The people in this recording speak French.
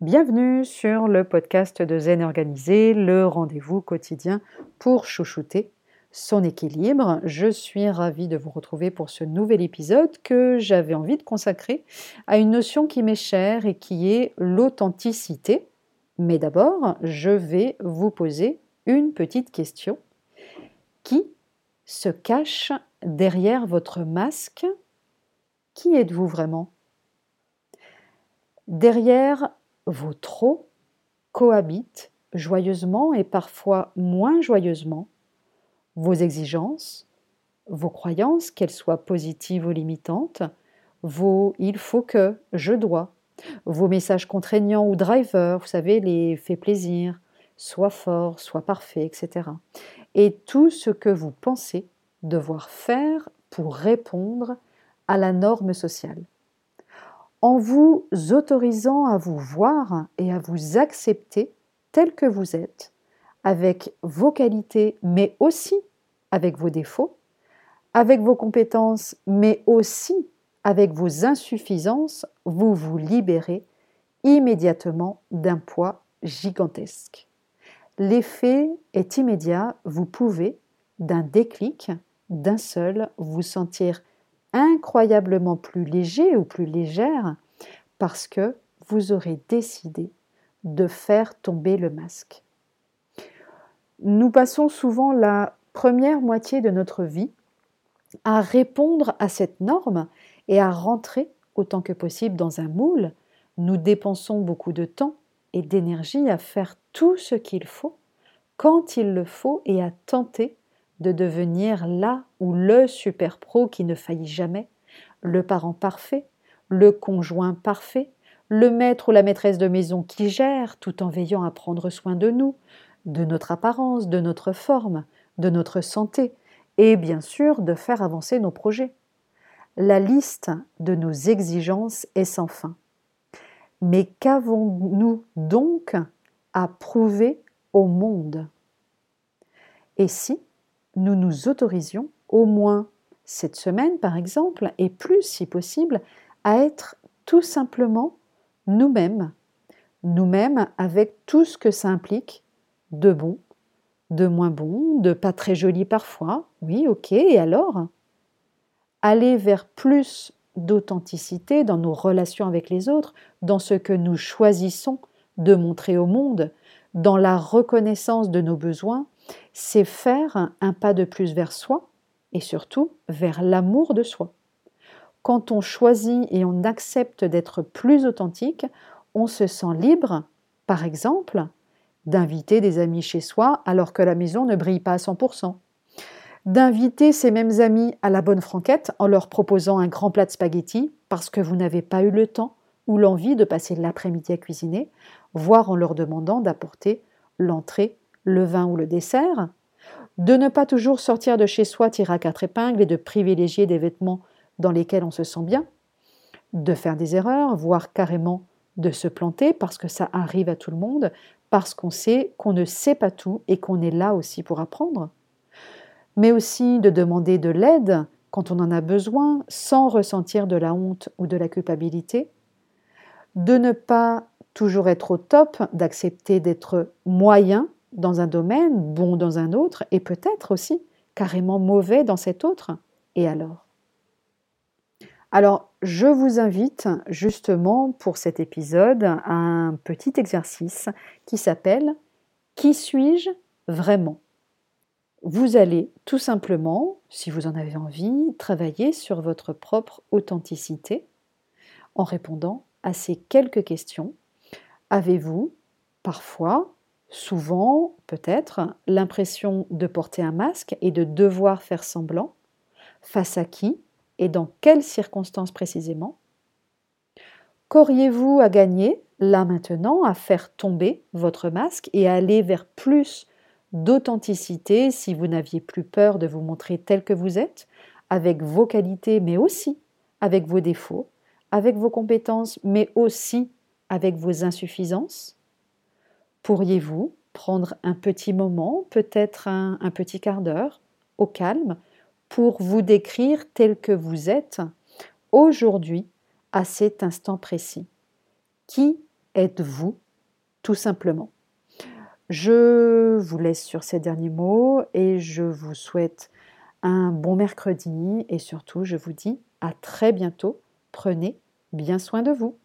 Bienvenue sur le podcast de Zen Organisé, le rendez-vous quotidien pour chouchouter son équilibre. Je suis ravie de vous retrouver pour ce nouvel épisode que j'avais envie de consacrer à une notion qui m'est chère et qui est l'authenticité. Mais d'abord, je vais vous poser une petite question. Qui se cache derrière votre masque? Qui êtes-vous vraiment? Derrière vos trop cohabitent joyeusement et parfois moins joyeusement vos exigences, vos croyances, qu'elles soient positives ou limitantes, vos il faut que, je dois, vos messages contraignants ou drivers, vous savez, les faits plaisir, soit fort, soit parfait, etc. Et tout ce que vous pensez devoir faire pour répondre à la norme sociale en vous autorisant à vous voir et à vous accepter tel que vous êtes, avec vos qualités, mais aussi avec vos défauts, avec vos compétences, mais aussi avec vos insuffisances, vous vous libérez immédiatement d'un poids gigantesque. L'effet est immédiat, vous pouvez, d'un déclic, d'un seul, vous sentir incroyablement plus léger ou plus légère parce que vous aurez décidé de faire tomber le masque. Nous passons souvent la première moitié de notre vie à répondre à cette norme et à rentrer autant que possible dans un moule. Nous dépensons beaucoup de temps et d'énergie à faire tout ce qu'il faut, quand il le faut, et à tenter de devenir là ou le super pro qui ne faillit jamais, le parent parfait, le conjoint parfait, le maître ou la maîtresse de maison qui gère tout en veillant à prendre soin de nous, de notre apparence, de notre forme, de notre santé, et bien sûr de faire avancer nos projets. La liste de nos exigences est sans fin. Mais qu'avons-nous donc à prouver au monde? Et si nous nous autorisions au moins cette semaine, par exemple, et plus si possible, à être tout simplement nous-mêmes, nous-mêmes avec tout ce que ça implique de bon, de moins bon, de pas très joli parfois, oui, ok, et alors? Aller vers plus d'authenticité dans nos relations avec les autres, dans ce que nous choisissons de montrer au monde, dans la reconnaissance de nos besoins, c'est faire un pas de plus vers soi et surtout vers l'amour de soi. Quand on choisit et on accepte d'être plus authentique, on se sent libre, par exemple, d'inviter des amis chez soi alors que la maison ne brille pas à 100%, d'inviter ces mêmes amis à la bonne franquette en leur proposant un grand plat de spaghettis parce que vous n'avez pas eu le temps ou l'envie de passer l'après-midi à cuisiner, voire en leur demandant d'apporter l'entrée le vin ou le dessert, de ne pas toujours sortir de chez soi tiré à quatre épingles et de privilégier des vêtements dans lesquels on se sent bien, de faire des erreurs, voire carrément de se planter parce que ça arrive à tout le monde, parce qu'on sait qu'on ne sait pas tout et qu'on est là aussi pour apprendre, mais aussi de demander de l'aide quand on en a besoin sans ressentir de la honte ou de la culpabilité, de ne pas toujours être au top, d'accepter d'être moyen dans un domaine, bon dans un autre, et peut-être aussi carrément mauvais dans cet autre. Et alors? Alors, je vous invite justement pour cet épisode à un petit exercice qui s'appelle Qui suis-je vraiment? Vous allez tout simplement, si vous en avez envie, travailler sur votre propre authenticité en répondant à ces quelques questions. Avez-vous parfois souvent, peut-être, l'impression de porter un masque et de devoir faire semblant, face à qui et dans quelles circonstances précisément. Qu'auriez-vous à gagner, là maintenant, à faire tomber votre masque et aller vers plus d'authenticité si vous n'aviez plus peur de vous montrer tel que vous êtes, avec vos qualités, mais aussi avec vos défauts, avec vos compétences, mais aussi avec vos insuffisances? Pourriez-vous prendre un petit moment, peut-être un, petit quart d'heure, au calme, pour vous décrire tel que vous êtes aujourd'hui, à cet instant précis? Qui êtes-vous, tout simplement? Je vous laisse sur ces derniers mots et je vous souhaite un bon mercredi et surtout je vous dis à très bientôt. Prenez bien soin de vous.